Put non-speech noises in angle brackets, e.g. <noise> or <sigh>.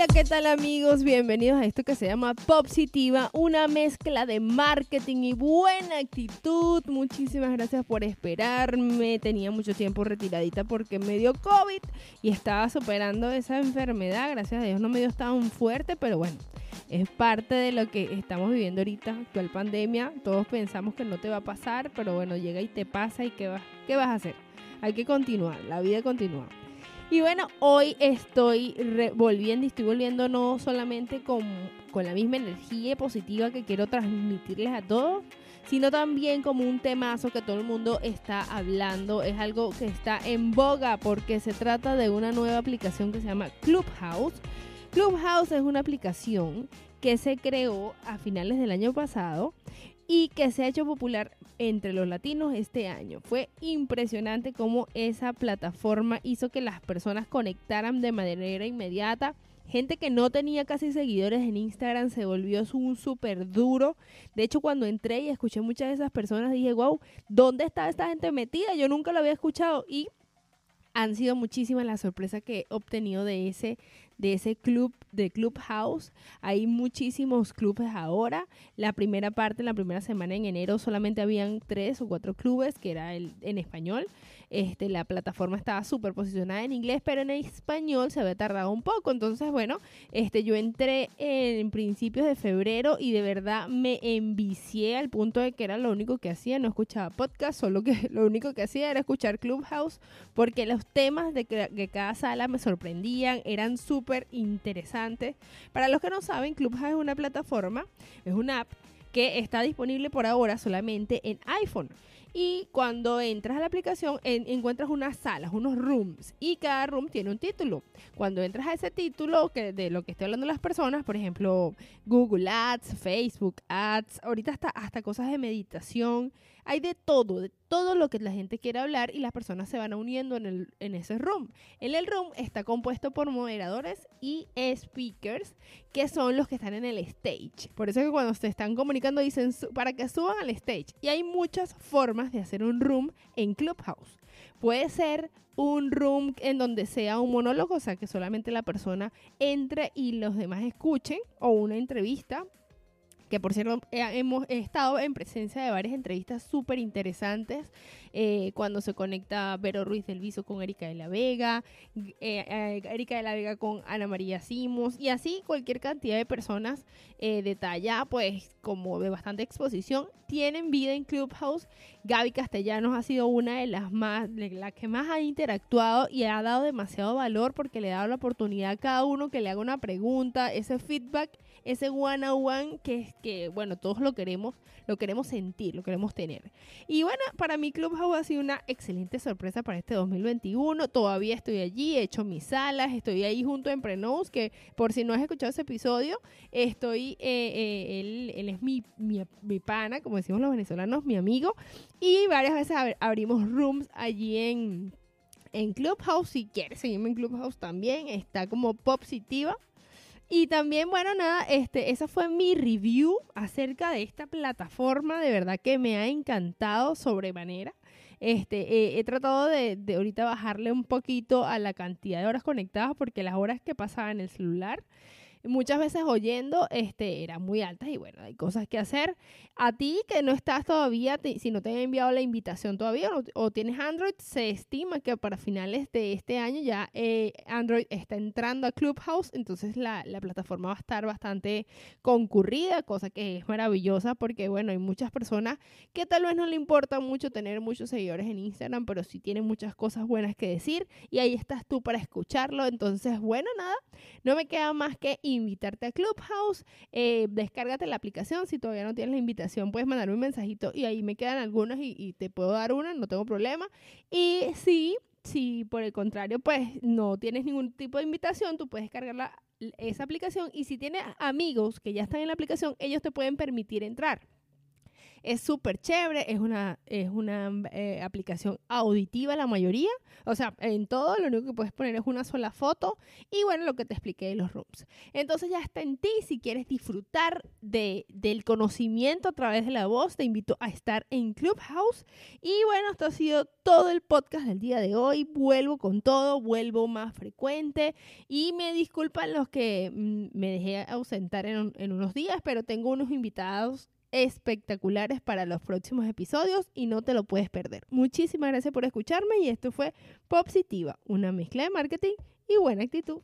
Hola, ¿qué tal amigos? Bienvenidos a esto que se llama Popsitiva, una mezcla de marketing y buena actitud. Muchísimas gracias por esperarme. Tenía mucho tiempo retiradita porque me dio COVID y estaba superando esa enfermedad. Gracias a Dios no me dio tan fuerte, pero bueno, es parte de lo que estamos viviendo ahorita, actual pandemia. Todos pensamos que no te va a pasar, pero bueno, llega y te pasa y ¿qué, va, qué vas a hacer? Hay que continuar, la vida continúa. Y bueno, hoy estoy volviendo y estoy volviendo no solamente con, con la misma energía positiva que quiero transmitirles a todos, sino también como un temazo que todo el mundo está hablando. Es algo que está en boga porque se trata de una nueva aplicación que se llama Clubhouse. Clubhouse es una aplicación que se creó a finales del año pasado y que se ha hecho popular entre los latinos este año. Fue impresionante cómo esa plataforma hizo que las personas conectaran de manera inmediata. Gente que no tenía casi seguidores en Instagram se volvió un súper duro. De hecho, cuando entré y escuché muchas de esas personas, dije, wow, ¿dónde está esta gente metida? Yo nunca lo había escuchado. Y han sido muchísimas las sorpresas que he obtenido de ese, de ese club, de Clubhouse. Hay muchísimos clubes ahora. La primera parte, la primera semana en enero, solamente habían tres o cuatro clubes, que era el en español. Este, la plataforma estaba súper posicionada en inglés, pero en español se había tardado un poco. Entonces, bueno, este, yo entré en principios de febrero y de verdad me envicié al punto de que era lo único que hacía. No escuchaba podcast, solo que <laughs> lo único que hacía era escuchar Clubhouse, porque los temas de, de cada sala me sorprendían, eran súper interesantes. Para los que no saben, Clubhouse es una plataforma, es una app que está disponible por ahora solamente en iPhone. Y cuando entras a la aplicación encuentras unas salas, unos rooms y cada room tiene un título. Cuando entras a ese título que de lo que estoy hablando las personas, por ejemplo, Google Ads, Facebook Ads, ahorita hasta hasta cosas de meditación, hay de todo, de todo lo que la gente quiere hablar y las personas se van uniendo en, el, en ese room. En el room está compuesto por moderadores y speakers que son los que están en el stage. Por eso que cuando se están comunicando dicen para que suban al stage. Y hay muchas formas de hacer un room en Clubhouse. Puede ser un room en donde sea un monólogo, o sea, que solamente la persona entre y los demás escuchen, o una entrevista, que por cierto eh, hemos estado en presencia de varias entrevistas súper interesantes eh, cuando se conecta Vero Ruiz del Viso con Erika de la Vega, eh, Erika de la Vega con Ana María Simos y así cualquier cantidad de personas de talla pues como de bastante exposición tienen vida en Clubhouse. Gaby Castellanos ha sido una de las más, de las que más ha interactuado y ha dado demasiado valor porque le ha dado la oportunidad a cada uno que le haga una pregunta, ese feedback ese one on one que, que, bueno, todos lo queremos, lo queremos sentir, lo queremos tener. Y bueno, para mí Clubhouse ha sido una excelente sorpresa para este 2021. Todavía estoy allí, he hecho mis salas, estoy ahí junto a Emprenos, que por si no has escuchado ese episodio, estoy, eh, eh, él, él, es mi, mi, mi, pana, como decimos los venezolanos, mi amigo, y varias veces abrimos rooms allí en... En Clubhouse, si quieres seguirme en Clubhouse también, está como Popsitiva y también, bueno, nada, este, esa fue mi review acerca de esta plataforma. De verdad que me ha encantado sobremanera. Este, he tratado de, de, ahorita bajarle un poquito a la cantidad de horas conectadas porque las horas que pasaba en el celular muchas veces oyendo este, eran muy altas y bueno, hay cosas que hacer. A ti que no estás todavía, si no te han enviado la invitación todavía o, tienes Android, se estima que para finales de este año ya eh, Android está entrando a Clubhouse, entonces la, la, plataforma va a estar bastante concurrida, cosa que es maravillosa porque bueno, hay muchas personas que tal vez no le importa mucho tener muchos seguidores en Instagram, pero sí tienen muchas cosas buenas que decir y ahí estás tú para escucharlo. Entonces, bueno, nada, no me queda más que invitarte a Clubhouse. Eh, descárgate la aplicación. Si todavía no tienes la invitación, puedes mandarme un mensajito y ahí me quedan algunas y, te puedo dar una, no tengo problema. Y si, si por el contrario, pues no tienes ningún tipo de invitación, tú puedes descargar esa aplicación y si tienes amigos que ya están en la aplicación, ellos te pueden permitir entrar. Es súper chévere, es una, es una eh, aplicación auditiva la mayoría. O sea, en todo lo único que puedes poner es una sola foto y bueno, lo que te expliqué de los rooms. Entonces ya está en ti, si quieres disfrutar de, del conocimiento a través de la voz, te invito a estar en Clubhouse. Y bueno, esto ha sido todo el podcast del día de hoy. Vuelvo con todo, vuelvo más frecuente y me disculpan los que mm, me dejé ausentar en, en unos días, pero tengo unos invitados espectaculares para los próximos episodios y no te lo puedes perder. Muchísimas gracias por escucharme y esto fue Positiva, una mezcla de marketing y buena actitud.